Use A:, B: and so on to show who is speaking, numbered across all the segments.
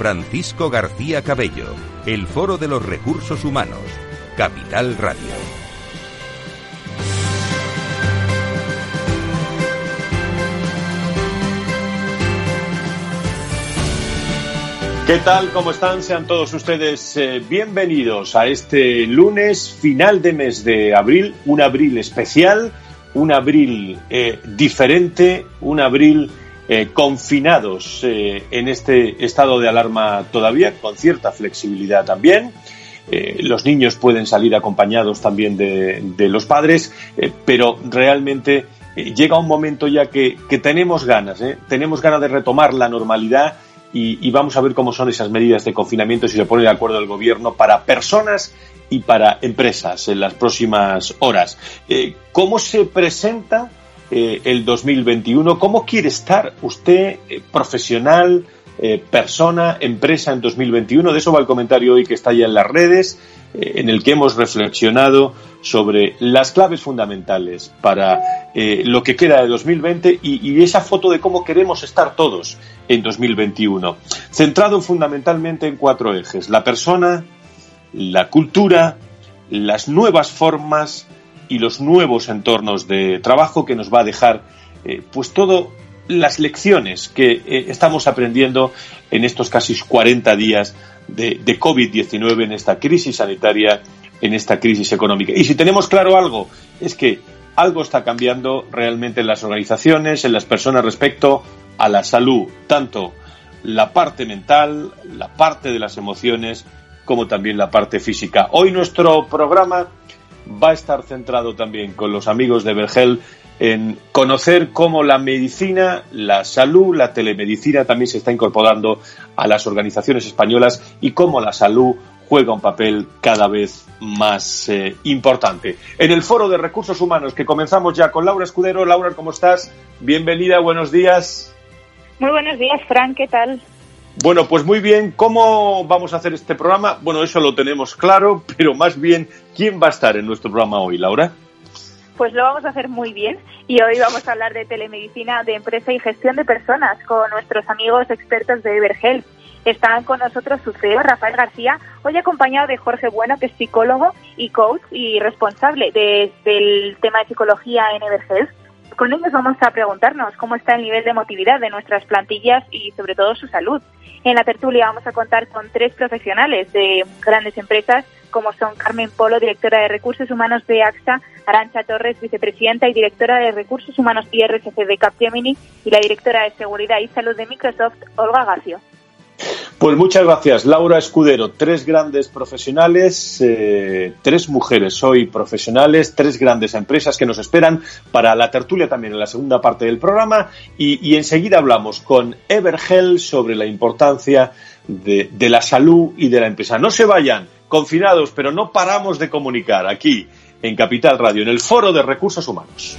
A: Francisco García Cabello, el Foro de los Recursos Humanos, Capital Radio.
B: ¿Qué tal? ¿Cómo están? Sean todos ustedes eh, bienvenidos a este lunes final de mes de abril, un abril especial, un abril eh, diferente, un abril eh, confinados eh, en este estado de alarma todavía, con cierta flexibilidad también. Eh, los niños pueden salir acompañados también de, los padres, pero realmente llega un momento ya que, tenemos ganas, tenemos ganas de retomar la normalidad y, y, vamos a ver cómo son esas medidas de confinamiento si se pone de acuerdo el gobierno para personas y para empresas en las próximas horas. ¿Cómo se presenta eh, el 2021. ¿Cómo quiere estar usted eh, profesional, eh, persona, empresa en 2021? De eso va el comentario hoy que está ya en las redes, en el que hemos reflexionado sobre las claves fundamentales para lo que queda de 2020 y, y, esa foto de cómo queremos estar todos en 2021. Centrado fundamentalmente en cuatro ejes. La persona, la cultura, las nuevas formas y los nuevos entornos de trabajo que nos va a dejar eh, pues todo las lecciones que eh, estamos aprendiendo en estos casi 40 días de, de COVID-19, en esta crisis sanitaria, en esta crisis económica. Y si tenemos claro algo, es que algo está cambiando realmente en las organizaciones, en las personas respecto a la salud, tanto la parte mental, la parte de las emociones, como también la parte física. Hoy nuestro programa va a estar centrado también con los amigos de Vergel en conocer cómo la medicina, la salud, la telemedicina también se está incorporando a las organizaciones españolas y cómo la salud juega un papel cada vez más eh, importante. En el Foro de Recursos Humanos que comenzamos ya con Laura Escudero. Laura, ¿cómo estás? Bienvenida, buenos días.
C: Muy buenos días, Frank, ¿qué tal?
B: Bueno, pues muy bien. ¿Cómo vamos a hacer este programa? Bueno, eso lo tenemos claro, pero más bien, ¿quién va a estar en nuestro programa hoy, Laura?
C: Pues lo vamos a hacer muy bien y hoy vamos a hablar de telemedicina, de empresa y gestión de personas con nuestros amigos expertos de Evergel. Están con nosotros su CEO, Rafael García, hoy acompañado de Jorge Bueno, que es psicólogo y coach y responsable del tema de psicología en Evergel con ellos vamos a preguntarnos cómo está el nivel de motividad de nuestras plantillas y sobre todo su salud. En la tertulia vamos a contar con tres profesionales de grandes empresas como son Carmen Polo, directora de Recursos Humanos de AXA, Arancha Torres, vicepresidenta y directora de Recursos Humanos y RSC de Capgemini y la directora de Seguridad y Salud de Microsoft, Olga Gacio.
B: Pues muchas gracias, Laura Escudero. Tres grandes profesionales, eh, tres mujeres hoy profesionales, tres grandes empresas que nos esperan para la tertulia también en la segunda parte del programa. Y, enseguida hablamos con Evergel sobre la importancia de, de la salud y de la empresa. No se vayan, confinados, pero no paramos de comunicar aquí en Capital Radio, en el Foro de Recursos Humanos.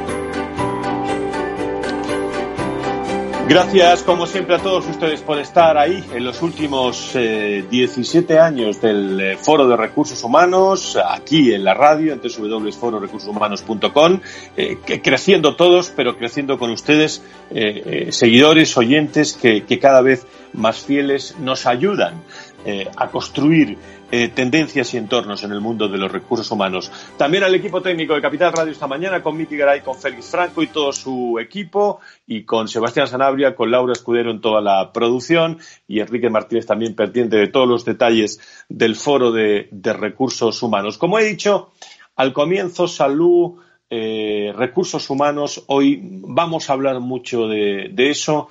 B: Gracias, como siempre, a todos ustedes por estar ahí en los últimos 17 eh, años del eh, Foro de Recursos Humanos, aquí en la radio, en www.fororecursoshumanos.com, eh, creciendo todos, pero creciendo con ustedes, seguidores, oyentes, que, que cada vez más fieles nos ayudan eh, a construir eh, tendencias y entornos en el mundo de los recursos humanos. También al equipo técnico de Capital Radio esta mañana con Miki Garay, con Félix Franco y todo su equipo y con Sebastián Sanabria, con Laura Escudero en toda la producción y Enrique Martínez también pendiente de todos los detalles del foro de, recursos humanos. Como he dicho, al comienzo, salud, eh, recursos humanos. Hoy vamos a hablar mucho de, eso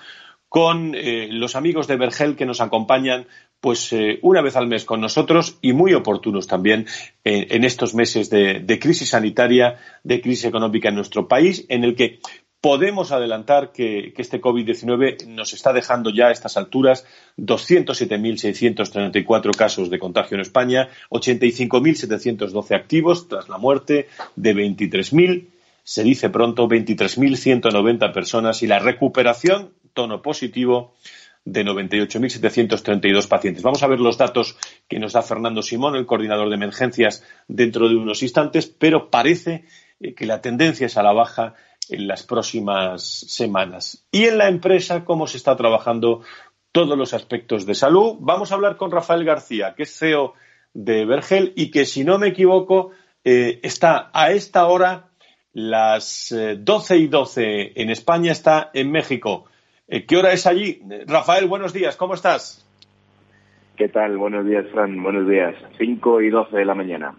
B: con los amigos de Vergel que nos acompañan pues eh, una vez al mes con nosotros y muy oportunos también en estos meses de, crisis sanitaria, de crisis económica en nuestro país, en el que podemos adelantar que, este COVID-19 nos está dejando ya a estas alturas 207.634 casos de contagio en España, 85.712 activos tras la muerte de 23.000, se dice pronto, 23.190 personas y la recuperación, tono positivo, de 98.732 pacientes. Vamos a ver los datos que nos da Fernando Simón, el coordinador de emergencias, dentro de unos instantes, pero parece eh, que la tendencia es a la baja en las próximas semanas. Y en la empresa, cómo se está trabajando todos los aspectos de salud. Vamos a hablar con Rafael García, que es CEO de Vergel y que, si no me equivoco, eh, está a esta hora las 12 eh, y 12 en España, está en México. Eh, ¿Qué hora es allí? Rafael, buenos días, ¿cómo estás?
D: ¿Qué tal? Buenos días, Fran, buenos días. 5 y 12 de la mañana.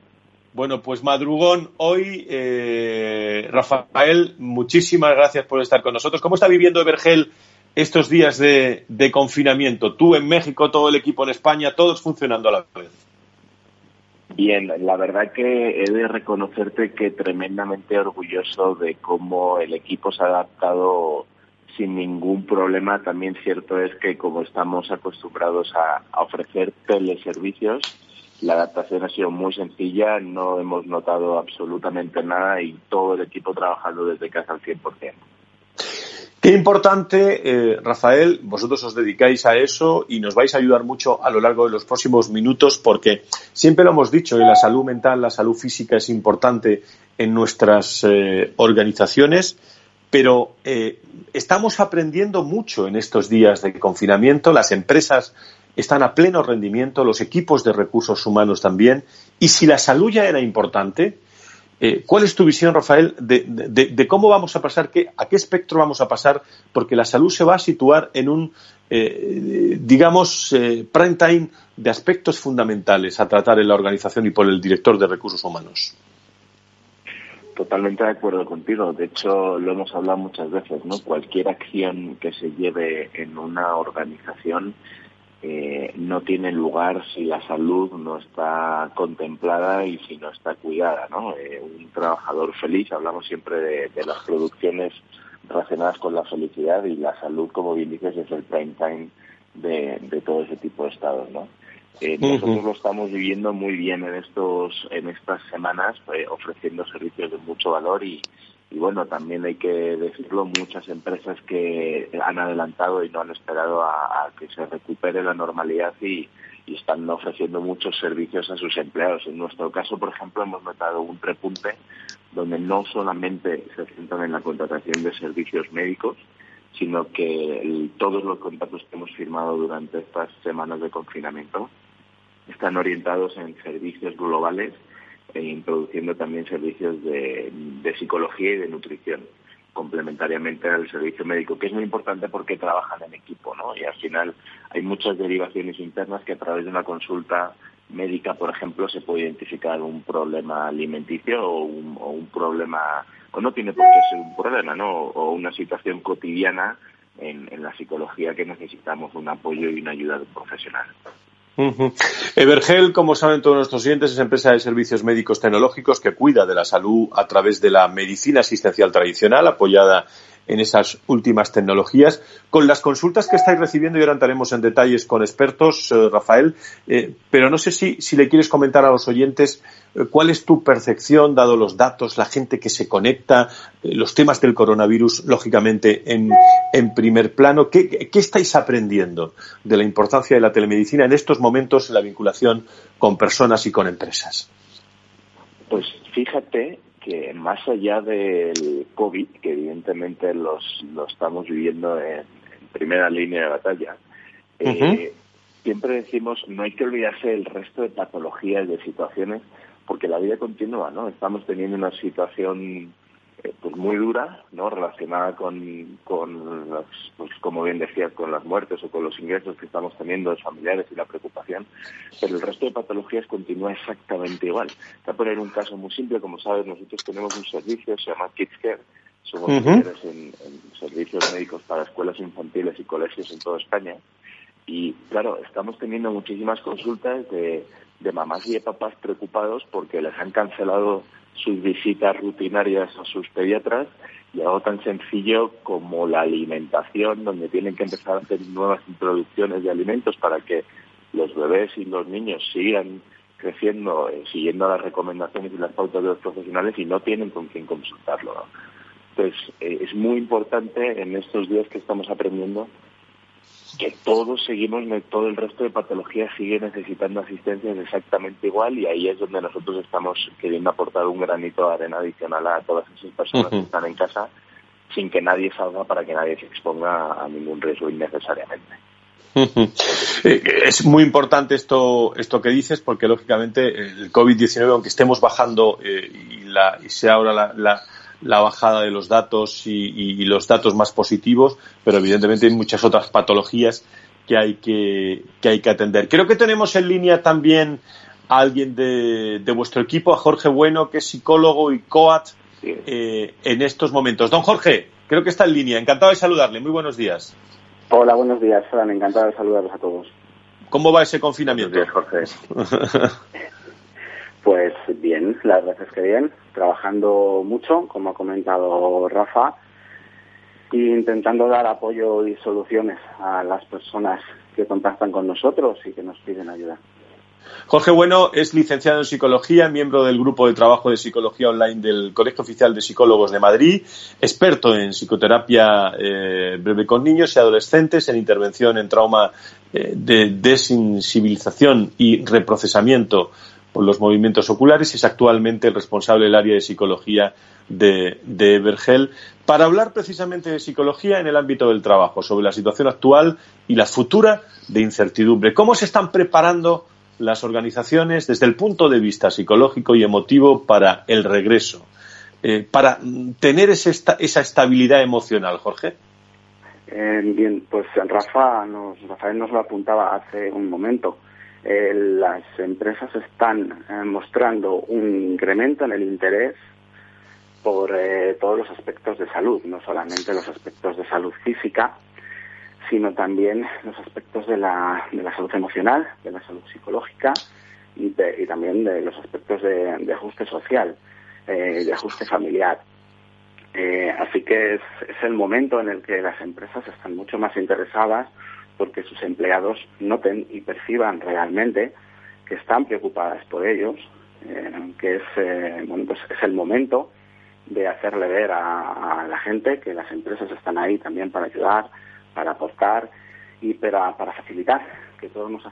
B: Bueno, pues madrugón hoy. Eh, Rafael, muchísimas gracias por estar con nosotros. ¿Cómo está viviendo Evergel estos días de, de, confinamiento? Tú en México, todo el equipo en España, todos funcionando a la vez.
D: Bien, la verdad que he de reconocerte que tremendamente orgulloso de cómo el equipo se ha adaptado sin ningún problema. También cierto es que como estamos acostumbrados a, ofrecer teleservicios, la adaptación ha sido muy sencilla, no hemos notado absolutamente nada y todo el equipo trabajando desde casa al 100%.
B: Qué importante, eh, Rafael, vosotros os dedicáis a eso y nos vais a ayudar mucho a lo largo de los próximos minutos porque siempre lo hemos dicho, la salud mental, la salud física es importante en nuestras eh, organizaciones pero eh, estamos aprendiendo mucho en estos días de confinamiento. Las empresas están a pleno rendimiento, los equipos de recursos humanos también. Y si la salud ya era importante, eh, ¿cuál es tu visión, Rafael, de, cómo vamos a pasar, a qué espectro vamos a pasar? Porque la salud se va a situar en un, eh, digamos, prime time de aspectos fundamentales a tratar en la organización y por el director de recursos humanos.
D: Totalmente de acuerdo contigo. De hecho, lo hemos hablado muchas veces, ¿no? Cualquier acción que se lleve en una organización eh, no tiene lugar si la salud no está contemplada y si no está cuidada, ¿no? Eh, un trabajador feliz, hablamos siempre de, las producciones relacionadas con la felicidad y la salud, como bien dices, es el prime time de, de todo ese tipo de estados, ¿no? Eh, nosotros lo estamos viviendo muy bien en estos en estas semanas, eh, ofreciendo servicios de mucho valor y, y bueno, también hay que decirlo, muchas empresas que han adelantado y no han esperado a, que se recupere la normalidad y, y, están ofreciendo muchos servicios a sus empleados. En nuestro caso, por ejemplo, hemos notado un repunte donde no solamente se centran en la contratación de servicios médicos, sino que todos los contratos que hemos firmado durante estas semanas de confinamiento están orientados en servicios globales e introduciendo también servicios de, psicología y de nutrición complementariamente al servicio médico, que es muy importante porque trabajan en equipo, ¿no? Y al final hay muchas derivaciones internas que a través de una consulta médica, por ejemplo, se puede identificar un problema alimenticio o un, problema o no tiene por qué ser un problema, ¿no? O una situación cotidiana en, la psicología que necesitamos un apoyo y una ayuda profesional.
B: Evergel, como saben todos nuestros clientes, es empresa de servicios médicos tecnológicos que cuida de la salud a través de la medicina asistencial tradicional, apoyada en esas últimas tecnologías. Con las consultas que estáis recibiendo, y ahora entraremos en detalles con expertos, eh, Rafael, eh, pero no sé si, si, le quieres comentar a los oyentes eh, cuál es tu percepción, dado los datos, la gente que se conecta, los temas del coronavirus, lógicamente, en, en primer plano. ¿Qué, ¿Qué, estáis aprendiendo de la importancia de la telemedicina en estos momentos en la vinculación con personas y con empresas?
D: Pues fíjate que más allá del COVID, que evidentemente los, lo estamos viviendo en, primera línea de batalla, eh, siempre decimos no hay que olvidarse del resto de patologías, de situaciones, porque la vida continúa, ¿no? Estamos teniendo una situación eh, pues muy dura, ¿no? Relacionada con, con las, pues como bien decías, con las muertes o con los ingresos que estamos teniendo de familiares y la preocupación, pero el resto de patologías continúa exactamente igual. Voy a poner un caso muy simple, como sabes, nosotros tenemos un servicio, se llama Kids Care, somos líderes en, servicios médicos para escuelas infantiles y colegios en toda España. Y claro, estamos teniendo muchísimas consultas de, de mamás y de papás preocupados porque les han cancelado sus visitas rutinarias a sus pediatras y algo tan sencillo como la alimentación, donde tienen que empezar a hacer nuevas introducciones de alimentos para que los bebés y los niños sigan creciendo, eh, siguiendo las recomendaciones y las pautas de los profesionales y no tienen con quién consultarlo. Entonces, eh, es muy importante en estos días que estamos aprendiendo que todos seguimos, todo el resto de patologías sigue necesitando asistencia exactamente igual y ahí es donde nosotros estamos queriendo aportar un granito de arena adicional a todas esas personas que están en casa sin que nadie salga para que nadie se exponga a ningún riesgo innecesariamente.
B: Eh, es muy importante esto, esto que dices porque lógicamente el COVID-19, aunque estemos bajando eh, y, la, y sea ahora la la bajada de los datos y, los datos más positivos, pero evidentemente hay muchas otras patologías que hay que, que hay que atender. Creo que tenemos en línea también a alguien de, de vuestro equipo, a Jorge Bueno, que es psicólogo y coach eh, en estos momentos. Don Jorge, creo que está en línea. Encantado de saludarle. Muy buenos días.
E: Hola, buenos días, Fran. Encantado de saludarlos a todos.
B: ¿Cómo va ese confinamiento?
D: Buenos días, Jorge.
E: Pues bien, la verdad es que bien, trabajando mucho, como ha comentado Rafa, e intentando dar apoyo y soluciones a las personas que contactan con nosotros y que nos piden ayuda.
B: Jorge Bueno es licenciado en psicología, miembro del grupo de trabajo de psicología online del Colegio Oficial de Psicólogos de Madrid, experto en psicoterapia eh, breve con niños y adolescentes, en intervención en trauma eh, de desensibilización y reprocesamiento por los movimientos oculares y es actualmente el responsable del área de psicología de, de Evergel para hablar precisamente de psicología en el ámbito del trabajo, sobre la situación actual y la futura de incertidumbre. ¿Cómo se están preparando las organizaciones desde el punto de vista psicológico y emotivo para el regreso? Eh, para tener esa, esa estabilidad emocional, Jorge.
E: Eh, bien, pues Rafa nos, Rafael nos lo apuntaba hace un momento. Eh, las empresas están eh, mostrando un incremento en el interés por eh, todos los aspectos de salud, no solamente los aspectos de salud física, sino también los aspectos de la, de la salud emocional, de la salud psicológica y, también de los aspectos de, ajuste social, de ajuste familiar. así que es, es el momento en el que las empresas están mucho más interesadas porque sus empleados noten y perciban realmente que están preocupadas por ellos, eh, que es, eh, bueno, pues es el momento de hacerle ver a, la gente que las empresas están ahí también para ayudar, para aportar y para, para facilitar que todos nos,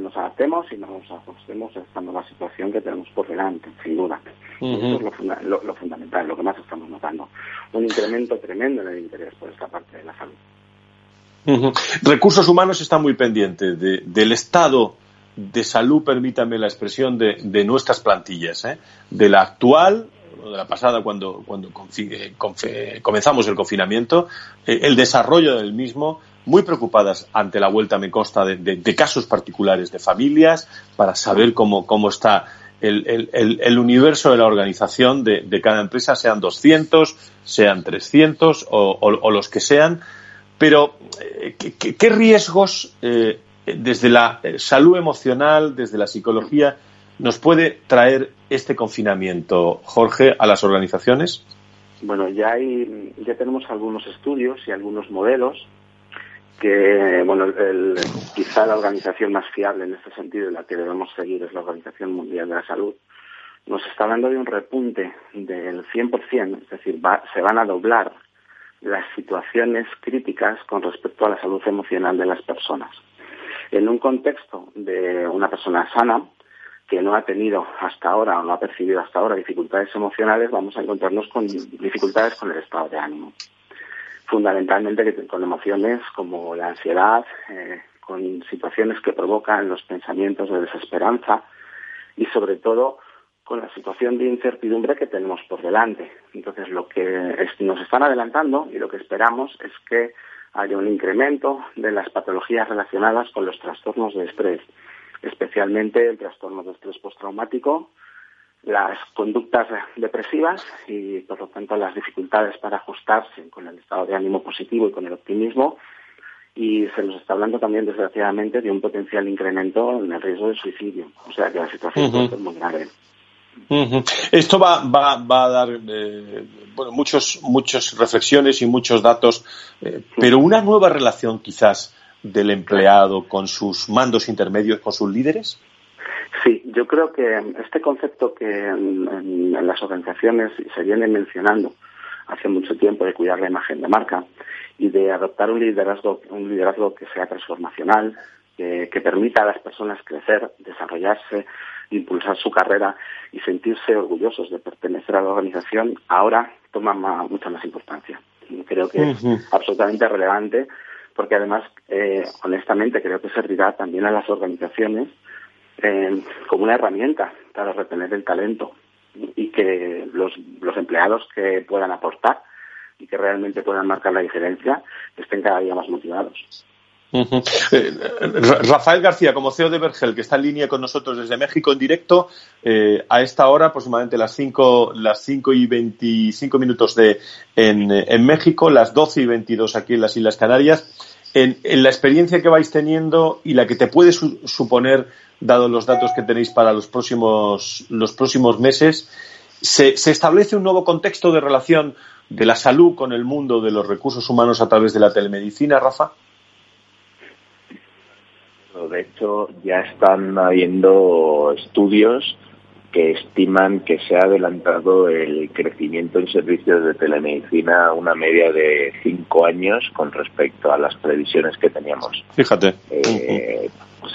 E: nos adaptemos y nos ajustemos a esta nueva situación que tenemos por delante, sin duda. Eso es lo, lo, fundamental, lo que más estamos notando. Un incremento tremendo en el interés por esta parte de la salud.
B: Recursos humanos está muy pendiente del estado de salud, permítame la expresión, de, nuestras plantillas, ¿eh? de la actual, de la pasada cuando, cuando eh, comenzamos el confinamiento, eh, el desarrollo del mismo, muy preocupadas ante la vuelta, me consta, de, casos particulares de familias, para saber cómo, cómo está el, universo de la organización de, cada empresa, sean 200, sean 300 o los que sean, pero, eh, ¿qué, riesgos eh, desde la eh, salud emocional, desde la psicología, nos puede traer este confinamiento, Jorge, a las organizaciones?
E: Bueno, ya hay, ya tenemos algunos estudios y algunos modelos que, bueno, el, quizá la organización más fiable en este sentido y la que debemos seguir es la Organización Mundial de la Salud, nos está hablando de un repunte del 100%, es decir, se van a doblar las situaciones críticas con respecto a la salud emocional de las personas. En un contexto de una persona sana, que no ha tenido hasta ahora o no ha percibido hasta ahora dificultades emocionales, vamos a encontrarnos con dificultades con el estado de ánimo. Fundamentalmente con emociones como la ansiedad, eh, con situaciones que provocan los pensamientos de desesperanza y sobre todo con la situación de incertidumbre que tenemos por delante. Entonces, lo que nos están adelantando y lo que esperamos es que haya un incremento de las patologías relacionadas con los trastornos de estrés, especialmente el trastorno de estrés postraumático, las conductas depresivas y, por lo tanto, las dificultades para ajustarse con el estado de ánimo positivo y con el optimismo. Y se nos está hablando también, desgraciadamente, de un potencial incremento en el riesgo de suicidio. O sea que la situación es muy grave.
B: Esto va, va, va, a dar eh, bueno, muchos, muchas reflexiones y muchos datos, eh, pero una nueva relación quizás del empleado con sus mandos intermedios, con sus líderes.
E: Sí, yo creo que este concepto que en, las organizaciones se viene mencionando hace mucho tiempo de cuidar la imagen de marca y de adoptar un liderazgo, un liderazgo que sea transformacional, que permita a las personas crecer, desarrollarse, impulsar su carrera y sentirse orgullosos de pertenecer a la organización, ahora toma mucha más importancia. Creo que es absolutamente relevante porque además, eh, honestamente, creo que servirá también a las organizaciones eh, como una herramienta para retener el talento y que los, los empleados que puedan aportar y que realmente puedan marcar la diferencia estén cada día más motivados.
B: Eh, Rafael García, como CEO de Vergel, que está en línea con nosotros desde México en directo, eh, a esta hora, aproximadamente las 5 las cinco y 25 minutos de, en, México, las 12 y 22 aquí en las Islas Canarias. En, la experiencia que vais teniendo y la que te puede suponer, dado los datos que tenéis para los próximos, los próximos meses, ¿se, ¿se establece un nuevo contexto de relación de la salud con el mundo de los recursos humanos a través de la telemedicina, Rafa?
D: De hecho, ya están habiendo estudios que estiman que se ha adelantado el crecimiento en servicios de telemedicina a una media de cinco años con respecto a las previsiones que teníamos.
B: Fíjate.
D: Eh,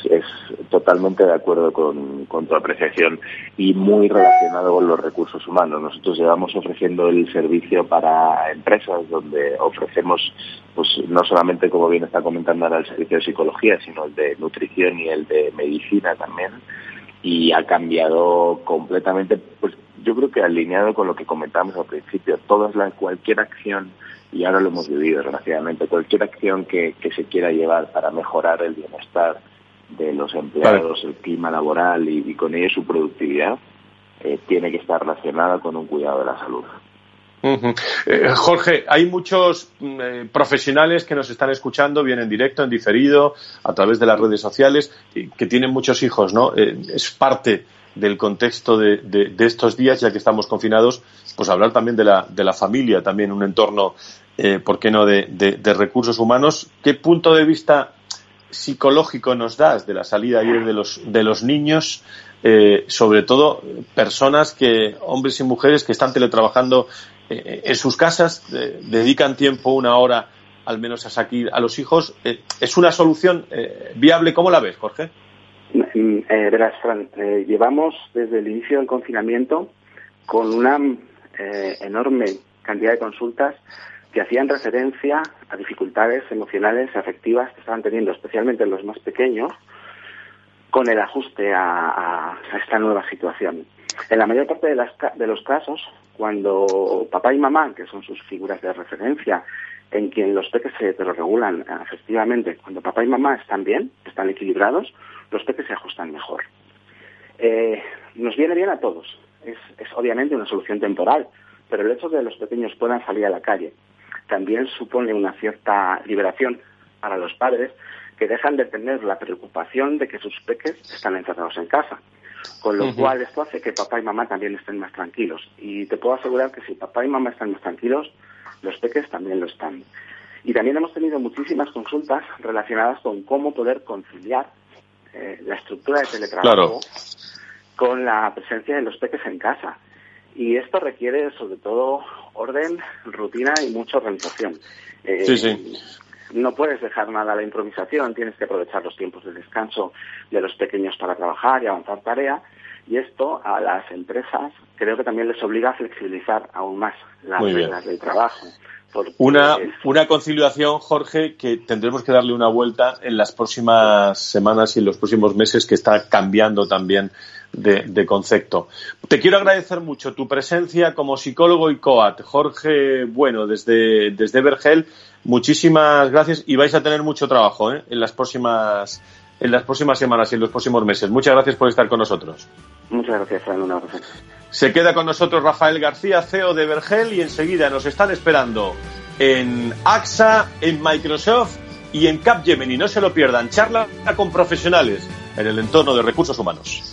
D: es totalmente de acuerdo con, tu apreciación y muy relacionado con los recursos humanos. Nosotros llevamos ofreciendo el servicio para empresas donde ofrecemos, pues no solamente como bien está comentando ahora el servicio de psicología, sino el de nutrición y el de medicina también. Y ha cambiado completamente, pues yo creo que alineado con lo que comentamos al principio, todas las, cualquier acción y ahora lo hemos vivido desgraciadamente, cualquier acción que, que se quiera llevar para mejorar el bienestar de los empleados, el clima laboral y, con ello su productividad, eh, tiene que estar relacionada con un cuidado de la salud.
B: Eh, Jorge, hay muchos mm, eh, profesionales que nos están escuchando, bien en directo, en diferido, a través de las redes sociales, que tienen muchos hijos, ¿no? es parte del contexto de, de, estos días, ya que estamos confinados, pues hablar también de la, de la familia, también un entorno, ¿por qué no?, de, de recursos humanos. ¿Qué punto de vista psicológico nos das de la salida ayer de los, de los niños, eh, sobre todo personas que, hombres y mujeres que están teletrabajando eh, en sus casas, eh, dedican tiempo, una hora al menos a sacar a los hijos. ¿Es una solución viable? ¿Cómo la ves, Jorge?
E: Mm, verás, Fran, llevamos desde el inicio del confinamiento con una enorme cantidad de consultas que hacían referencia a dificultades emocionales y afectivas que estaban teniendo, especialmente los más pequeños, con el ajuste a, esta nueva situación. En la mayor parte de, de los casos, cuando papá y mamá, que son sus figuras de referencia, en quien los peques se regulan efectivamente, cuando papá y mamá están bien, están equilibrados, los peques se ajustan mejor. Eh, nos viene bien a todos. Es obviamente una solución temporal, pero el hecho de que los pequeños puedan salir a la calle, también supone una cierta liberación para los padres que dejan de tener la preocupación de que sus peques están encerrados en casa. Con lo cual esto hace que papá y mamá también estén más tranquilos. Y te puedo asegurar que si papá y mamá están más tranquilos, los peques también lo están. Y también hemos tenido muchísimas consultas relacionadas con cómo poder conciliar eh, la estructura de teletrabajo con la presencia de los peques en casa. Y esto requiere sobre todo orden, rutina y mucha organización.
B: Eh, sí, sí.
E: No puedes dejar nada a la improvisación, tienes que aprovechar los tiempos de descanso de los pequeños para trabajar y avanzar tarea. Y esto a las empresas creo que también les obliga a flexibilizar aún más las reglas de trabajo.
B: Una, una conciliación, Jorge, que tendremos que darle una vuelta en las próximas semanas y en los próximos meses, que está cambiando también de, concepto. Te quiero agradecer mucho tu presencia como psicólogo y coat. Jorge Bueno, desde, desde Vergel, muchísimas gracias y vais a tener mucho trabajo ¿eh? en, las próximas, en las próximas semanas y en los próximos meses. Muchas gracias por estar con nosotros.
E: Muchas gracias, Fran. Un abrazo.
B: Se queda con nosotros Rafael García, CEO de Vergel, y enseguida nos están esperando en AXA, en Microsoft y en Capgemini. No se lo pierdan. Charla con profesionales en el entorno de recursos humanos.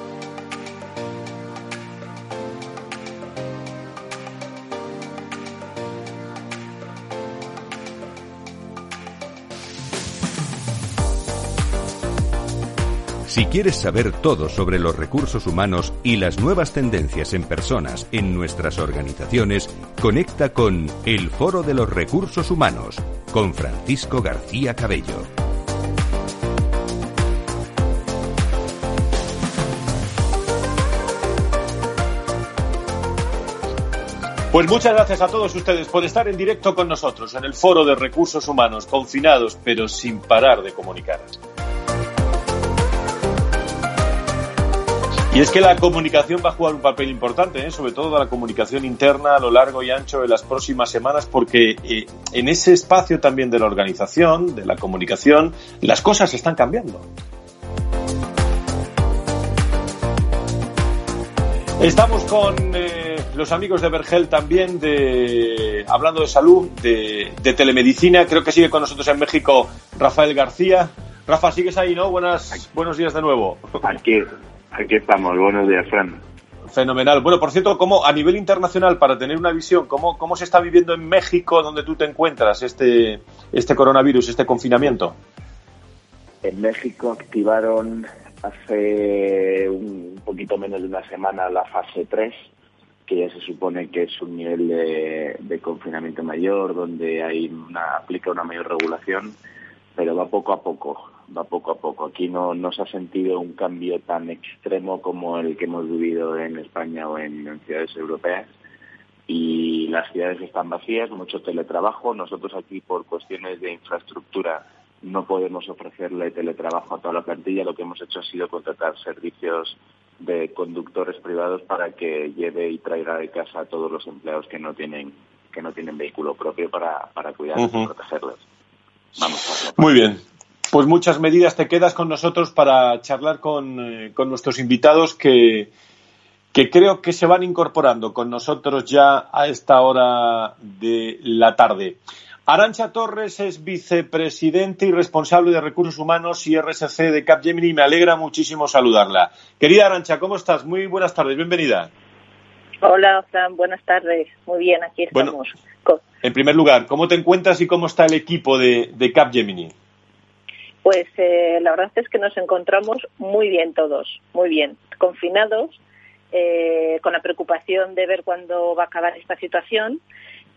A: Si quieres saber todo sobre los recursos humanos y las nuevas tendencias en personas en nuestras organizaciones, conecta con El Foro de los Recursos Humanos con Francisco García Cabello.
B: Pues muchas gracias a todos ustedes por estar en directo con nosotros en el Foro de Recursos Humanos, confinados pero sin parar de comunicar. Y es que la comunicación va a jugar un papel importante, ¿eh? sobre todo la comunicación interna a lo largo y ancho de las próximas semanas, porque eh, en ese espacio también de la organización, de la comunicación, las cosas están cambiando. Estamos con eh, los amigos de Vergel también, de, hablando de salud, de, de, telemedicina. Creo que sigue con nosotros en México Rafael García. Rafa, sigues ahí, ¿no? Buenas, buenos días de nuevo.
D: Aquí, Aquí estamos, buenos días, Fran.
B: Fenomenal. Bueno, por cierto, ¿cómo, a nivel internacional, para tener una visión, ¿cómo, cómo se está viviendo en México, donde tú te encuentras, este, este coronavirus, este confinamiento?
D: En México activaron hace un poquito menos de una semana la fase 3, que ya se supone que es un nivel de, de confinamiento mayor, donde hay una, aplica una mayor regulación, pero va poco a poco va poco a poco. Aquí no, no se ha sentido un cambio tan extremo como el que hemos vivido en España o en, ciudades europeas. Y las ciudades están vacías, mucho teletrabajo. Nosotros aquí, por cuestiones de infraestructura, no podemos ofrecerle teletrabajo a toda la plantilla. Lo que hemos hecho ha sido contratar servicios de conductores privados para que lleve y traiga de casa a todos los empleados que no tienen que no tienen vehículo propio para, para cuidarlos y protegerlos.
B: Vamos. Muy bien. Pues muchas medidas. Te quedas con nosotros para charlar con, eh, con nuestros invitados que, que creo que se van incorporando con nosotros ya a esta hora de la tarde. Arancha Torres es vicepresidente y responsable de recursos humanos y RSC de Capgemini. Me alegra muchísimo saludarla. Querida Arancha, ¿cómo estás? Muy buenas tardes, bienvenida.
F: Hola, Fran, buenas tardes. Muy bien, aquí estamos.
B: en primer lugar, ¿cómo te encuentras y cómo está el equipo de, de Capgemini?
F: Pues eh, la verdad es que nos encontramos muy bien todos, muy bien, confinados, eh, con la preocupación de ver cuándo va a acabar esta situación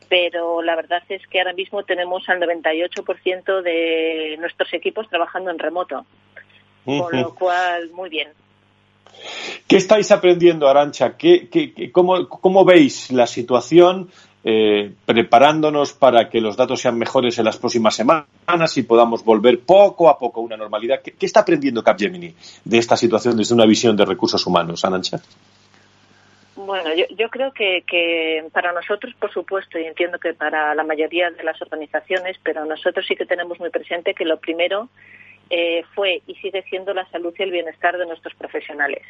F: pero la verdad es que ahora mismo tenemos al 98% de nuestros equipos trabajando en remoto, con lo cual muy bien.
B: ¿Qué estáis aprendiendo, Arancha? ¿Qué, cómo, veis la situación? Eh, preparándonos para que los datos sean mejores en las próximas semanas y podamos volver poco a poco a una normalidad. ¿Qué, está aprendiendo Capgemini de esta situación desde una visión de recursos humanos, Arancha?
F: Bueno, yo, creo que, para nosotros, por supuesto, y entiendo que para la mayoría de las organizaciones, pero nosotros sí que tenemos muy presente que lo primero eh, fue y sigue siendo la salud y el bienestar de nuestros profesionales.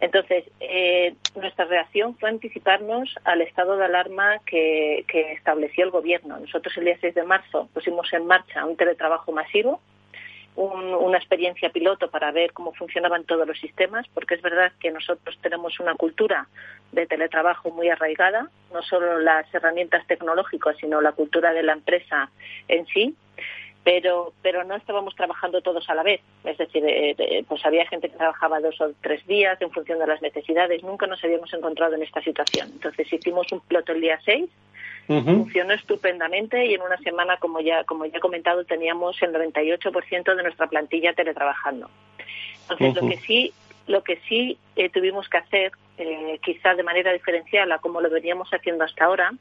F: Entonces, eh, nuestra reacción fue anticiparnos al estado de alarma que, estableció el Gobierno. Nosotros el día 6 de marzo pusimos en marcha un teletrabajo masivo, una experiencia piloto para ver cómo funcionaban todos los sistemas, porque es verdad que nosotros tenemos una cultura de teletrabajo muy arraigada, no solo las herramientas tecnológicas, sino la cultura de la empresa en sí pero pero no estábamos trabajando todos a la vez. Es decir, eh, pues había gente que trabajaba dos o tres días en función de las necesidades. Nunca nos habíamos encontrado en esta situación. Entonces hicimos un piloto el día 6, funcionó estupendamente y en una semana, como ya como ya he comentado, teníamos el 98% de nuestra plantilla teletrabajando. Entonces lo que sí lo que sí eh, tuvimos que hacer, eh, quizá de manera diferencial a como lo veníamos haciendo hasta ahora,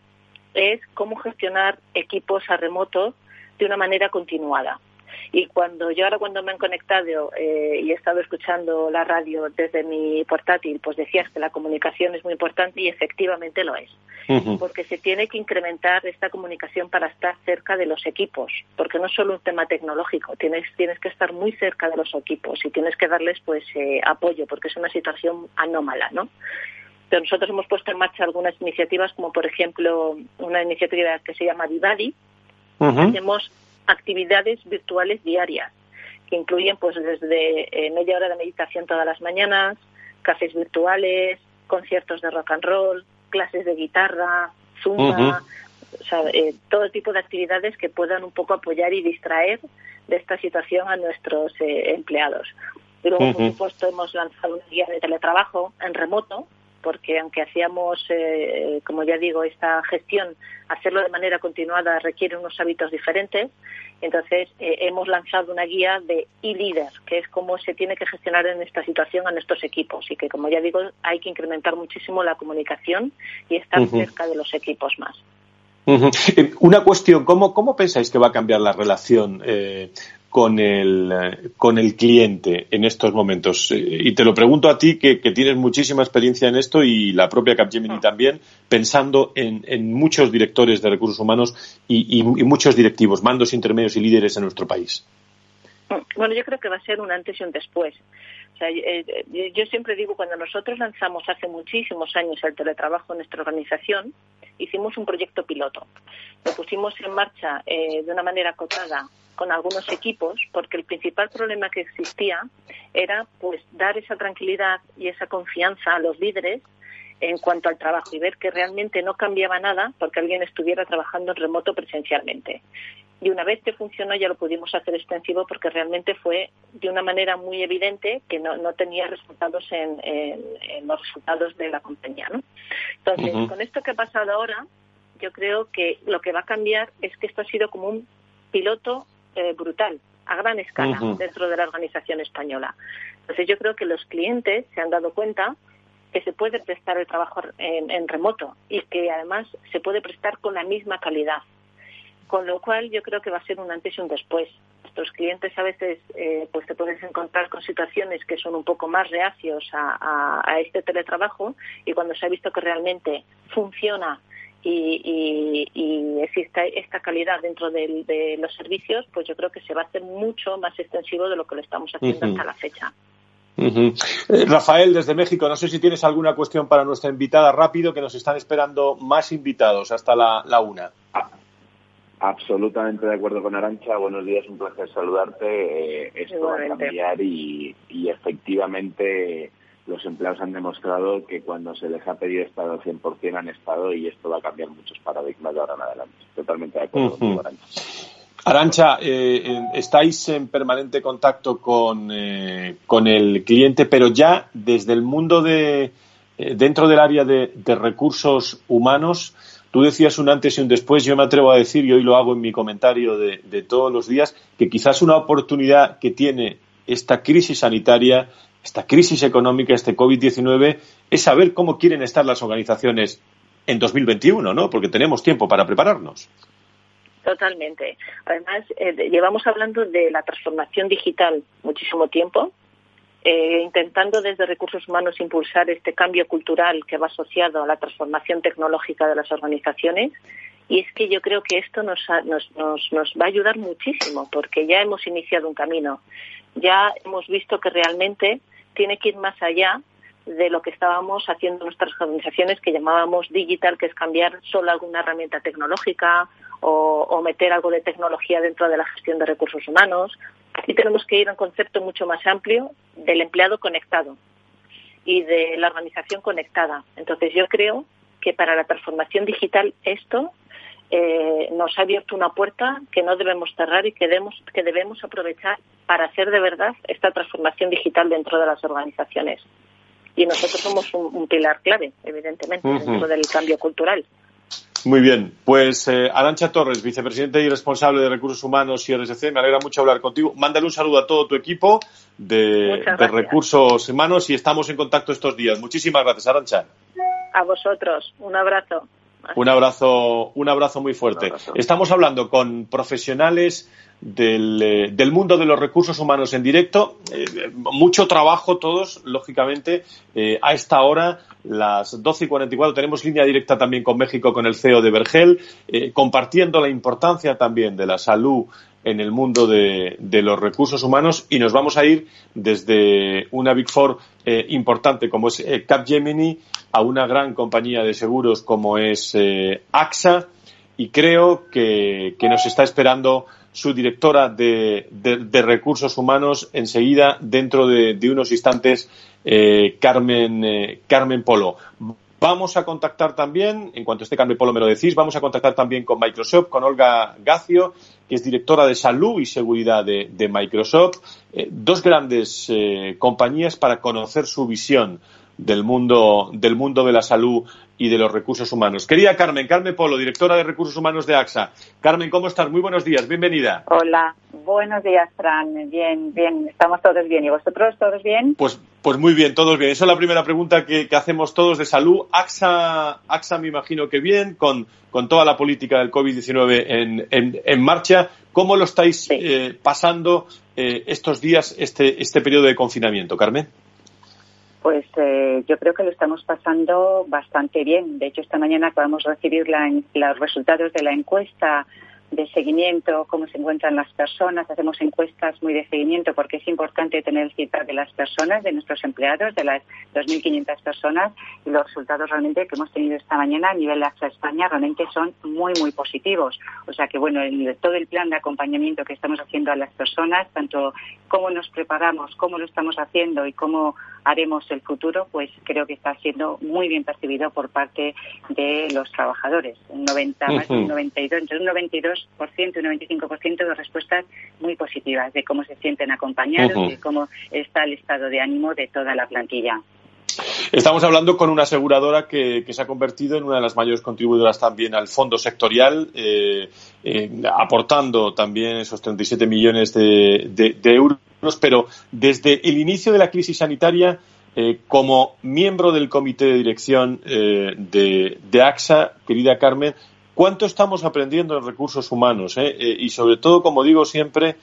F: es cómo gestionar equipos a remoto de una manera continuada. Y cuando yo ahora cuando me han conectado eh, y he estado escuchando la radio desde mi portátil, pues decías que la comunicación es muy importante y efectivamente lo es. Porque se tiene que incrementar esta comunicación para estar cerca de los equipos, porque no es solo un tema tecnológico, tienes, tienes que estar muy cerca de los equipos y tienes que darles pues eh, apoyo, porque es una situación anómala, ¿no? Pero nosotros hemos puesto en marcha algunas iniciativas, como por ejemplo una iniciativa que se llama Vivadi, Hacemos actividades virtuales diarias que incluyen pues desde eh, media hora de meditación todas las mañanas, cafés virtuales, conciertos de rock and roll, clases de guitarra, zumba, eh, todo tipo de actividades que puedan un poco apoyar y distraer de esta situación a nuestros eh, empleados. Y luego, por supuesto, hemos lanzado una guía de teletrabajo en remoto porque aunque hacíamos, eh, como ya digo, esta gestión, hacerlo de manera continuada requiere unos hábitos diferentes. Entonces, eh, hemos lanzado una guía de e-leader, que es cómo se tiene que gestionar en esta situación a nuestros equipos y que, como ya digo, hay que incrementar muchísimo la comunicación y estar cerca de los equipos más.
B: Eh, una cuestión, ¿cómo, ¿cómo pensáis que va a cambiar la relación con el, con el cliente en estos momentos? Y te lo pregunto a ti, que, tienes muchísima experiencia en esto y la propia Capgemini ah. también, pensando en, en, muchos directores de recursos humanos y, muchos directivos, mandos intermedios y líderes en nuestro país.
F: Bueno, yo creo que va a ser un antes y un después. Eh, eh, yo siempre digo, cuando nosotros lanzamos hace muchísimos años el teletrabajo en nuestra organización, hicimos un proyecto piloto. Lo pusimos en marcha eh, de una manera acotada con algunos equipos, porque el principal problema que existía era pues dar esa tranquilidad y esa confianza a los líderes en cuanto al trabajo y ver que realmente no cambiaba nada porque alguien estuviera trabajando en remoto presencialmente. Y una vez que funcionó ya lo pudimos hacer extensivo porque realmente fue de una manera muy evidente que no, no tenía resultados en, los resultados de la compañía. ¿no? Entonces, con esto que ha pasado ahora, yo creo que lo que va a cambiar es que esto ha sido como un piloto eh, brutal, a gran escala, dentro de la organización española. Entonces yo creo que los clientes se han dado cuenta que se puede prestar el trabajo en, remoto y que además se puede prestar con la misma calidad. Con lo cual yo creo que va a ser un antes y un después. Nuestros clientes a veces eh, pues te puedes encontrar con situaciones que son un poco más reacios a, a este teletrabajo y cuando se ha visto que realmente funciona y, y, existe esta calidad dentro de, los servicios, pues yo creo que se va a hacer mucho más extensivo de lo que lo estamos haciendo hasta la fecha.
B: Eh, Rafael, desde México, no sé si tienes alguna cuestión para nuestra invitada rápido, que nos están esperando más invitados hasta la, una.
D: Absolutamente de acuerdo con Arancha. Buenos días, un placer saludarte. Eh, esto va a cambiar y, y efectivamente los empleados han demostrado que cuando se les ha pedido estado al 100% han estado y esto va a cambiar muchos paradigmas de ahora en adelante. Totalmente de acuerdo con Arancha.
B: Arancha, eh, estáis en permanente contacto con, eh, con el cliente, pero ya desde el mundo de, eh, dentro del área de, recursos humanos, Tú decías un antes y un después, yo me atrevo a decir, y hoy lo hago en mi comentario de, todos los días, que quizás una oportunidad que tiene esta crisis sanitaria, esta crisis económica, este COVID-19, es saber cómo quieren estar las organizaciones en 2021, ¿no? Porque tenemos tiempo para prepararnos.
F: Totalmente. Además, eh, llevamos hablando de la transformación digital muchísimo tiempo, eh, intentando desde recursos humanos impulsar este cambio cultural que va asociado a la transformación tecnológica de las organizaciones. Y es que yo creo que esto nos, nos, nos, nos va a ayudar muchísimo, porque ya hemos iniciado un camino. Ya hemos visto que realmente tiene que ir más allá de lo que estábamos haciendo en nuestras organizaciones que llamábamos digital, que es cambiar solo alguna herramienta tecnológica o, meter algo de tecnología dentro de la gestión de recursos humanos. Y tenemos que ir a un concepto mucho más amplio del empleado conectado y de la organización conectada. Entonces yo creo que para la transformación digital esto eh, nos ha abierto una puerta que no debemos cerrar y que debemos, que debemos aprovechar para hacer de verdad esta transformación digital dentro de las organizaciones y nosotros somos un, pilar clave, evidentemente, dentro del cambio cultural.
B: Muy bien, pues eh, Arancha Torres, vicepresidente y responsable de Recursos Humanos y RSC, me alegra mucho hablar contigo. Mándale un saludo a todo tu equipo de, Recursos Humanos y estamos en contacto estos días. Muchísimas gracias, Arancha.
F: A vosotros, un abrazo.
B: Un abrazo, un abrazo muy fuerte. Estamos hablando con profesionales eh, del, mundo de los recursos humanos en directo. Eh, mucho trabajo todos, lógicamente. Eh, a esta hora, las 12 y 44, tenemos línea directa también con México, con el CEO de Vergel, compartiendo la importancia también de la salud en el mundo de, los recursos humanos y nos vamos a ir desde una Big Four importante como es Capgemini a una gran compañía de seguros como es AXA y creo que, que nos está esperando su directora de, recursos humanos enseguida, dentro de, unos instantes, eh, Carmen, eh, Carmen Polo. Vamos a contactar también, en cuanto esté Carmen Polo me lo decís, vamos a contactar también con Microsoft, con Olga Gacio, que es directora de salud y seguridad de, Microsoft. Eh, dos grandes compañías para conocer su visión del mundo, del mundo de la salud y de los recursos humanos. Querida Carmen, Carmen Polo, directora de Recursos Humanos de AXA. Carmen, ¿cómo estás? Muy buenos días, bienvenida.
G: Hola, buenos días, Fran. Bien, bien, estamos todos bien. ¿Y vosotros todos bien?
B: Pues, pues muy bien, todos bien. Esa es la primera pregunta que, hacemos todos de salud. AXA, AXA me imagino que bien, con, con toda la política del COVID-19 en, en, marcha. ¿Cómo lo estáis eh, pasando eh, estos días, este, este periodo de confinamiento, Carmen?
G: Pues eh, yo creo que lo estamos pasando bastante bien. De hecho, esta mañana acabamos de recibir los resultados de la encuesta de seguimiento, cómo se encuentran las personas. Hacemos encuestas muy de seguimiento porque es importante tener cita de las personas, de nuestros empleados, de las 2.500 personas. Y los resultados realmente que hemos tenido esta mañana a nivel de España realmente son muy, muy positivos. O sea que, bueno, todo el plan de acompañamiento que estamos haciendo a las personas, tanto cómo nos preparamos, cómo lo estamos haciendo y cómo haremos el futuro, pues creo que está siendo muy bien percibido por parte de los trabajadores. Un 90, más un 92, entre un 92% y un 95% de respuestas muy positivas de cómo se sienten acompañados y de cómo está el estado de ánimo de toda la plantilla.
B: Estamos hablando con una aseguradora que, se ha convertido en una de las mayores contribuidoras también al fondo sectorial, eh, eh, aportando también esos 37 millones de, euros, pero desde el inicio de la crisis sanitaria, eh, como miembro del comité de dirección de, de, AXA, querida Carmen, ¿cuánto estamos aprendiendo en recursos humanos? y sobre todo, como digo siempre,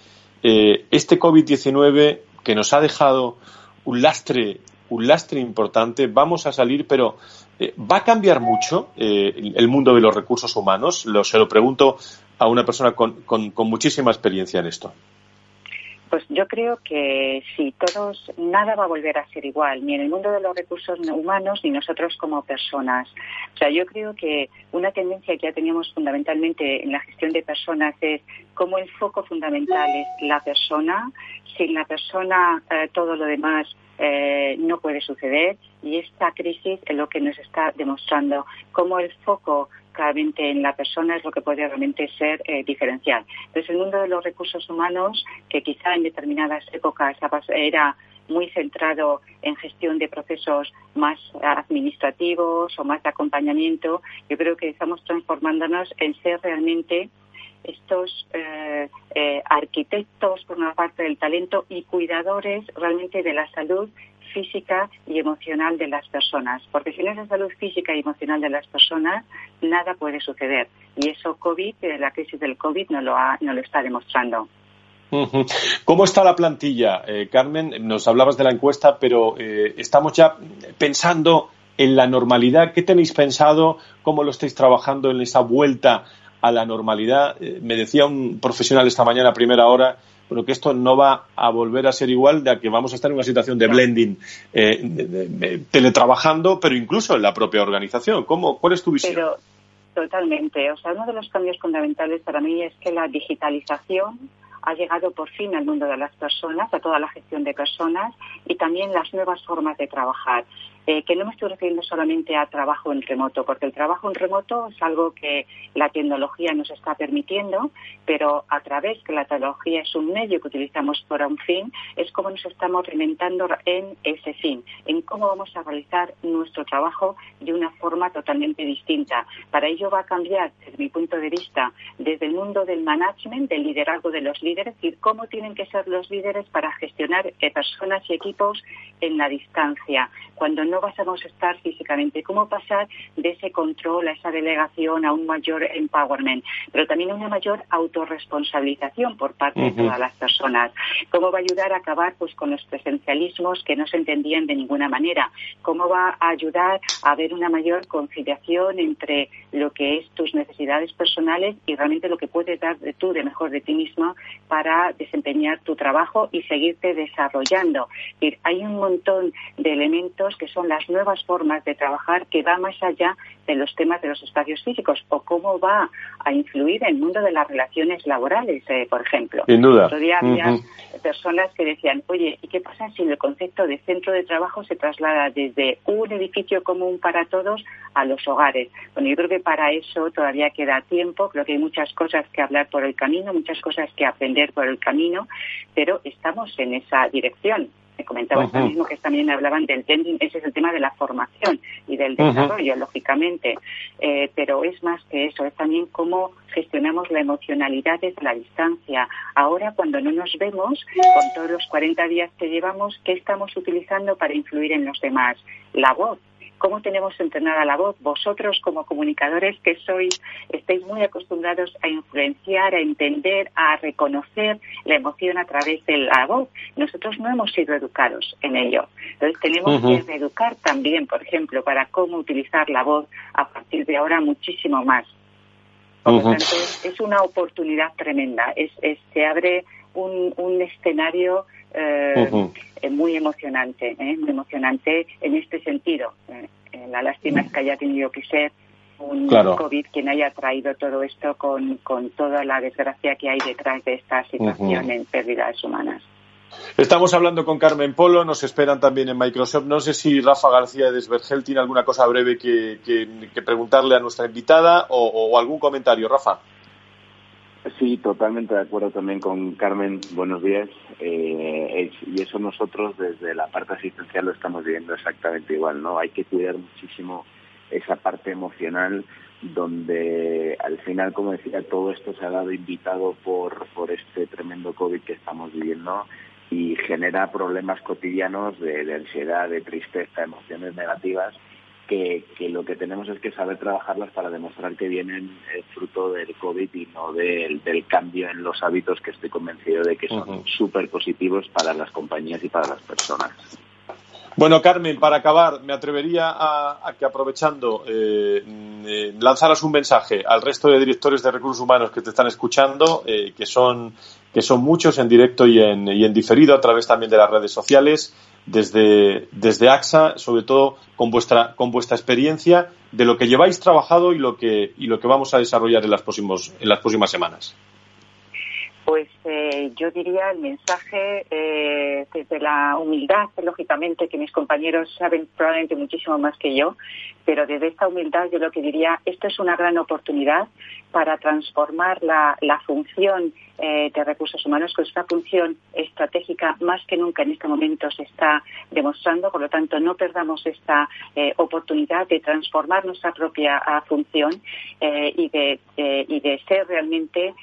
B: este COVID-19 que nos ha dejado un lastre un lastre importante, vamos a salir, pero eh, ¿va a cambiar mucho eh, el mundo de los recursos humanos? Lo, se lo pregunto a una persona con, con, muchísima experiencia en esto.
G: Pues yo creo que sí, todos, nada va a volver a ser igual, ni en el mundo de los recursos humanos, ni nosotros como personas. O sea, yo creo que una tendencia que ya teníamos fundamentalmente en la gestión de personas es como el foco fundamental es la persona, sin la persona eh, todo lo demás eh, no puede suceder y esta crisis es lo que nos está demostrando cómo el foco claramente en la persona es lo que puede realmente ser eh, diferencial. Entonces, el mundo de los recursos humanos, que quizá en determinadas épocas era muy centrado en gestión de procesos más administrativos o más de acompañamiento. Yo creo que estamos transformándonos en ser realmente estos eh, eh, arquitectos, por una parte, del talento y cuidadores realmente de la salud física y emocional de las personas, porque sin esa salud física y emocional de las personas nada puede suceder y eso COVID, eh, la crisis del COVID no lo, ha, no lo está demostrando.
B: ¿Cómo está la plantilla, eh, Carmen? Nos hablabas de la encuesta, pero eh, estamos ya pensando en la normalidad. ¿Qué tenéis pensado? ¿Cómo lo estáis trabajando en esa vuelta a la normalidad? me decía un profesional esta mañana a primera hora pero que esto no va a volver a ser igual de que vamos a estar en una situación de blending, eh, teletrabajando, pero incluso en la propia organización. ¿Cómo, ¿Cuál es tu visión?
G: Pero, totalmente. O sea, uno de los cambios fundamentales para mí es que la digitalización ha llegado por fin al mundo de las personas, a toda la gestión de personas y también las nuevas formas de trabajar. Eh, que no me estoy refiriendo solamente a trabajo en remoto, porque el trabajo en remoto es algo que la tecnología nos está permitiendo, pero a través que la tecnología es un medio que utilizamos para un fin, es como nos estamos reinventando en ese fin, en cómo vamos a realizar nuestro trabajo de una forma totalmente distinta. Para ello va a cambiar, desde mi punto de vista, desde el mundo del management, del liderazgo de los líderes, y cómo tienen que ser los líderes para gestionar eh, personas y equipos en la distancia. Cuando no vas a estar físicamente, cómo pasar de ese control a esa delegación a un mayor empowerment, pero también una mayor autorresponsabilización por parte de todas las personas, cómo va a ayudar a acabar pues con los presencialismos que no se entendían de ninguna manera, cómo va a ayudar a ver una mayor conciliación entre lo que es tus necesidades personales y realmente lo que puedes dar de tú de mejor de ti misma para desempeñar tu trabajo y seguirte desarrollando. hay un montón de elementos que son las nuevas formas de trabajar que va más allá de los temas de los espacios físicos o cómo va a influir en el mundo de las relaciones laborales, eh, por ejemplo.
B: Sin duda.
G: Día había personas que decían, oye, ¿y qué pasa si el concepto de centro de trabajo se traslada desde un edificio común para todos a los hogares? Bueno, yo creo que para eso todavía queda tiempo, creo que hay muchas cosas que hablar por el camino, muchas cosas que aprender por el camino, pero estamos en esa dirección me comentaba uh mismo que también hablaban del blending, ese es el tema de la formación y del desarrollo, lógicamente, eh, pero es más que eso, es también cómo gestionamos la emocionalidad desde la distancia. Ahora, cuando no nos vemos, con todos los 40 días que llevamos, ¿qué estamos utilizando para influir en los demás? La voz, cómo tenemos entrenada la voz. Vosotros como comunicadores que sois, estáis muy acostumbrados a influenciar, a entender, a reconocer la emoción a través de la voz. Nosotros no hemos sido educados en ello. Entonces tenemos que reeducar también, por ejemplo, para cómo utilizar la voz a partir de ahora muchísimo más. Por tanto, es una oportunidad tremenda. Es, se abre un, un escenario eh, muy emocionante, ¿eh? muy emocionante en este sentido. Eh, la lástima es que haya tenido que ser un COVID quien haya traído todo esto con, con toda la desgracia que hay detrás de esta situación en pérdidas humanas.
B: Estamos hablando con Carmen Polo, nos esperan también en Microsoft. No sé si Rafa García de Desvergel tiene alguna cosa breve que, que, preguntarle a nuestra invitada o algún comentario. Rafa.
D: Sí, totalmente de acuerdo también con Carmen. Buenos días. Eh, y eso nosotros desde la parte asistencial lo estamos viviendo exactamente igual, ¿no? Hay que cuidar muchísimo esa parte emocional donde al final, como decía, todo esto se ha dado invitado por, por este tremendo COVID que estamos viviendo y genera problemas cotidianos de ansiedad, de tristeza, emociones negativas que, lo que tenemos es que saber trabajarlas para demostrar que vienen eh, fruto del COVID y no del, cambio en los hábitos que estoy convencido de que son súper positivos para las compañías y para las personas.
B: Bueno, Carmen, para acabar, me atrevería a, que aprovechando eh, eh, lanzaras un mensaje al resto de directores de recursos humanos que te están escuchando, que son que son muchos en directo y en, y en diferido a través también de las redes sociales, desde, desde AXA, sobre todo con vuestra, con vuestra experiencia de lo que lleváis trabajado y lo que, y lo que vamos a desarrollar en las, próximos, en las próximas semanas.
G: Pues eh, yo diría el mensaje eh, desde la humildad, lógicamente, que mis compañeros saben probablemente muchísimo más que yo, pero desde esta humildad yo lo que diría, esto es una gran oportunidad para transformar la, función eh, de recursos humanos, que es una función estratégica más que nunca en este momento se está demostrando. Por lo tanto, no perdamos esta eh, oportunidad de transformar nuestra propia ah, función y, de, y de ser realmente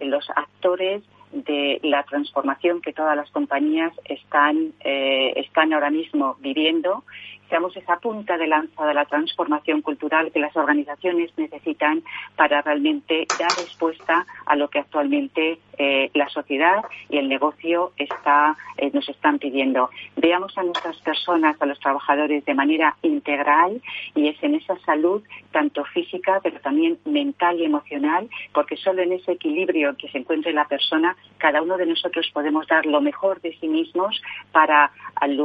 G: los actores de la transformación que todas las compañías están, están ahora mismo viviendo seamos esa punta de lanza de la transformación cultural que las organizaciones necesitan para realmente dar respuesta a lo que actualmente eh, la sociedad y el negocio eh, nos están pidiendo. Veamos a nuestras personas, a los trabajadores de manera integral y es en esa salud, tanto física, pero también mental y emocional, porque solo en ese equilibrio que se encuentre la persona, cada uno de nosotros podemos dar lo mejor de sí mismos para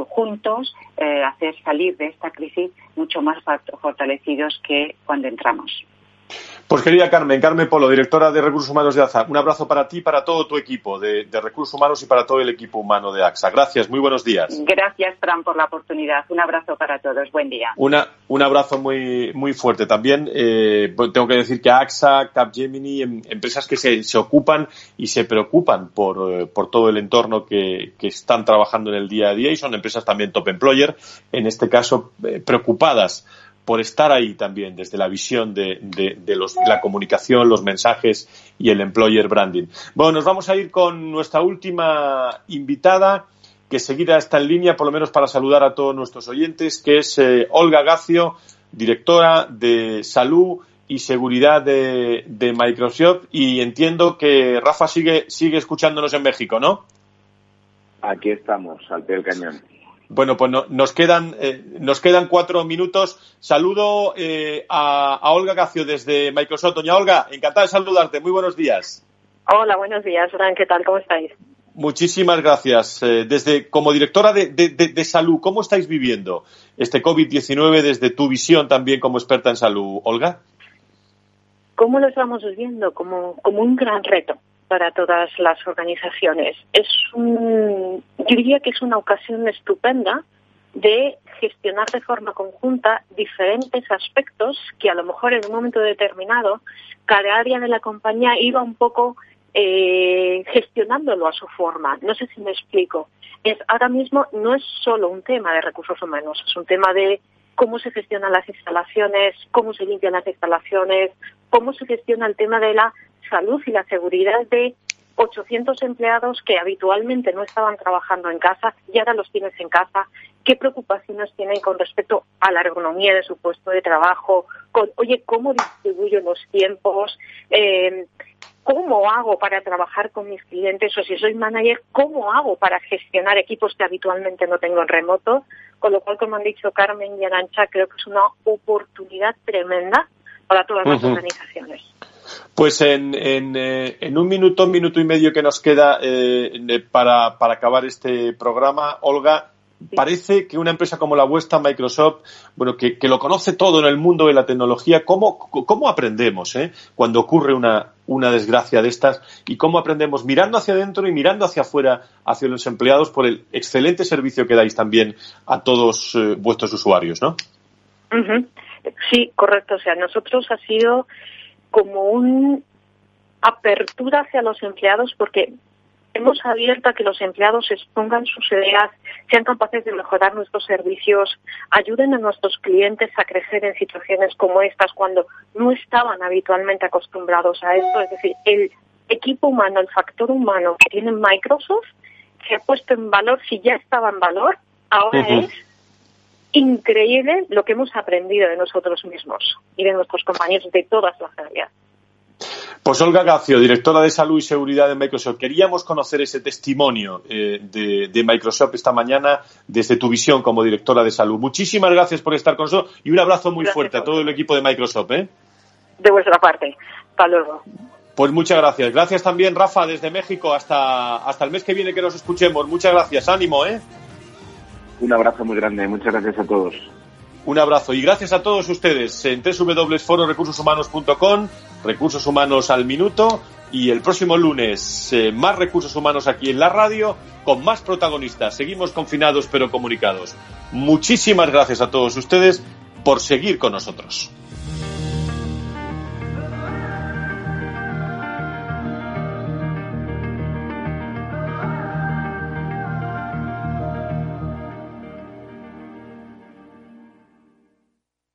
G: juntos eh, hacer salir de esta crisis mucho más fortalecidos que cuando entramos.
B: Pues querida Carmen, Carmen Polo, directora de Recursos Humanos de AXA, un abrazo para ti y para todo tu equipo de, Recursos Humanos y para todo el equipo humano de AXA. Gracias, muy buenos días.
G: Gracias, Fran, por la oportunidad. Un abrazo para todos. Buen día.
B: Una, un abrazo muy, muy fuerte. También eh, pues tengo que decir que AXA, Capgemini, em, empresas que se, se, ocupan y se preocupan por, eh, por todo el entorno que, que, están trabajando en el día a día y son empresas también top employer, en este caso eh, preocupadas por estar ahí también desde la visión de, la comunicación, los mensajes y el employer branding. Bueno, nos vamos a ir con nuestra última invitada, que seguida está en línea, por lo menos para saludar a todos nuestros oyentes, que es eh, Olga Gacio, directora de salud y seguridad de, Microsoft. Y entiendo que Rafa sigue, sigue escuchándonos en México, ¿no?
D: Aquí estamos, al pie cañón.
B: Bueno, pues nos, quedan, eh, nos quedan cuatro minutos. Saludo eh, a, Olga Gacio desde Microsoft. Doña Olga, encantada de saludarte. Muy buenos días.
H: Hola, buenos días, Fran. ¿Qué tal? ¿Cómo estáis?
B: Muchísimas gracias. Eh, desde como directora de, de, salud, ¿cómo estáis viviendo este COVID-19 desde tu visión también como experta en salud, Olga?
H: ¿Cómo lo estamos viviendo? Como, como un gran reto para todas las organizaciones. Es un, yo diría que es una ocasión estupenda de gestionar de forma conjunta diferentes aspectos que a lo mejor en un momento determinado cada área de la compañía iba un poco eh, gestionándolo a su forma. No sé si me explico. Es ahora mismo no es solo un tema de recursos humanos, es un tema de cómo se gestionan las instalaciones, cómo se limpian las instalaciones, cómo se gestiona el tema de la salud y la seguridad de 800 empleados que habitualmente no estaban trabajando en casa y ahora los tienes en casa. ¿Qué preocupaciones tienen con respecto a la ergonomía de su puesto de trabajo? Con, oye, ¿cómo distribuyo los tiempos? Eh, ¿Cómo hago para trabajar con mis clientes? O si soy manager, ¿cómo hago para gestionar equipos que habitualmente no tengo en remoto? Con lo cual, como han dicho Carmen y Arancha, creo que es una oportunidad tremenda para todas las organizaciones.
B: Pues en, eh, en, un minuto, un minuto y medio que nos queda eh, para, para, acabar este programa, Olga, parece que una empresa como la vuestra, Microsoft, bueno, que, que, lo conoce todo en el mundo de la tecnología, ¿cómo, cómo aprendemos eh, cuando ocurre una, una desgracia de estas y cómo aprendemos mirando hacia adentro y mirando hacia afuera, hacia los empleados, por el excelente servicio que dais también a todos vuestros usuarios, ¿no?
H: Sí, correcto. O sea, nosotros ha sido como una apertura hacia los empleados porque hemos abierto a que los empleados expongan sus ideas, sean capaces de mejorar nuestros servicios, ayuden a nuestros clientes a crecer en situaciones como estas cuando no estaban habitualmente acostumbrados a esto. Es decir, el equipo humano, el factor humano que tiene Microsoft se ha puesto en valor, si ya estaba en valor, ahora es increíble lo que hemos aprendido de nosotros mismos y de nuestros compañeros de todas las áreas.
B: Pues Olga Gacio, directora de Salud y Seguridad de Microsoft, queríamos conocer ese testimonio eh, de, Microsoft esta mañana desde tu visión como directora de salud. Muchísimas gracias por estar con nosotros y un abrazo muy fuerte a todo el equipo de Microsoft. ¿eh?
H: De vuestra parte. Hasta luego.
B: Pues muchas gracias. Gracias también, Rafa, desde México hasta, hasta el mes que viene que nos escuchemos. Muchas gracias. Ánimo, ¿eh?
D: Un abrazo muy grande, muchas gracias a todos.
B: Un abrazo y gracias a todos ustedes en www.fororecursoshumanos.com, recursos humanos al minuto y el próximo lunes eh, más recursos humanos aquí en la radio con más protagonistas. Seguimos confinados pero comunicados. Muchísimas gracias a todos ustedes por seguir con nosotros.